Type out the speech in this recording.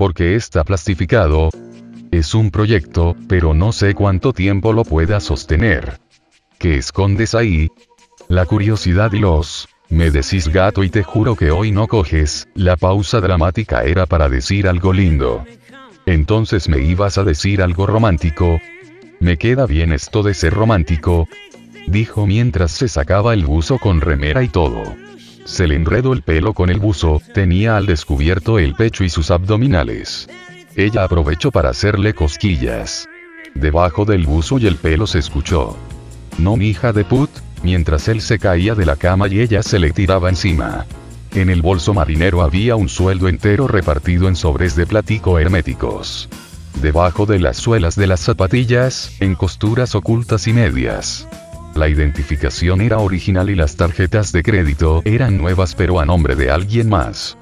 porque está plastificado. Es un proyecto, pero no sé cuánto tiempo lo pueda sostener. ¿Qué escondes ahí? La curiosidad y los... Me decís gato y te juro que hoy no coges, la pausa dramática era para decir algo lindo. Entonces me ibas a decir algo romántico. Me queda bien esto de ser romántico. Dijo mientras se sacaba el buzo con remera y todo. Se le enredó el pelo con el buzo, tenía al descubierto el pecho y sus abdominales. Ella aprovechó para hacerle cosquillas. Debajo del buzo y el pelo se escuchó. No mi hija de put, mientras él se caía de la cama y ella se le tiraba encima. En el bolso marinero había un sueldo entero repartido en sobres de platico herméticos. Debajo de las suelas de las zapatillas, en costuras ocultas y medias. La identificación era original y las tarjetas de crédito eran nuevas pero a nombre de alguien más.